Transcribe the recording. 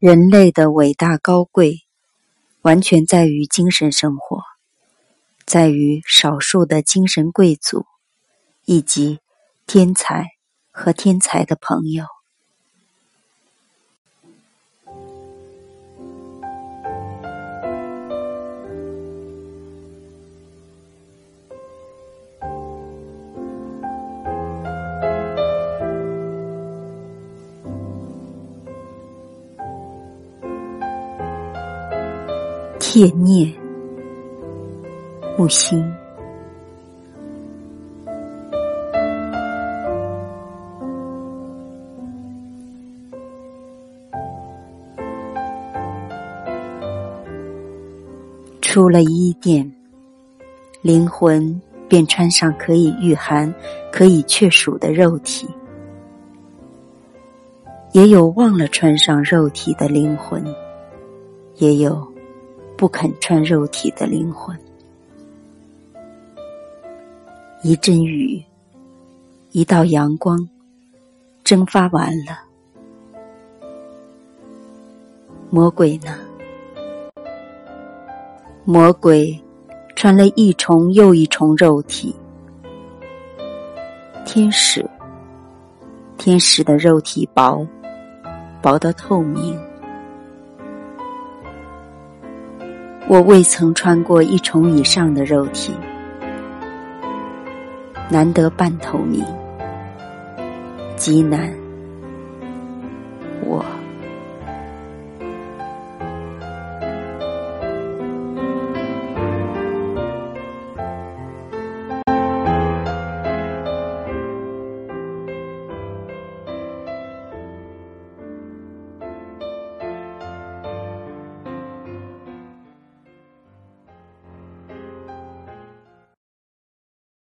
人类的伟大高贵，完全在于精神生活，在于少数的精神贵族，以及天才和天才的朋友。铁念，木心。出了伊甸，灵魂便穿上可以御寒、可以却暑的肉体，也有忘了穿上肉体的灵魂，也有。不肯穿肉体的灵魂，一阵雨，一道阳光，蒸发完了。魔鬼呢？魔鬼穿了一重又一重肉体。天使，天使的肉体薄，薄到透明。我未曾穿过一重以上的肉体，难得半透明，极难。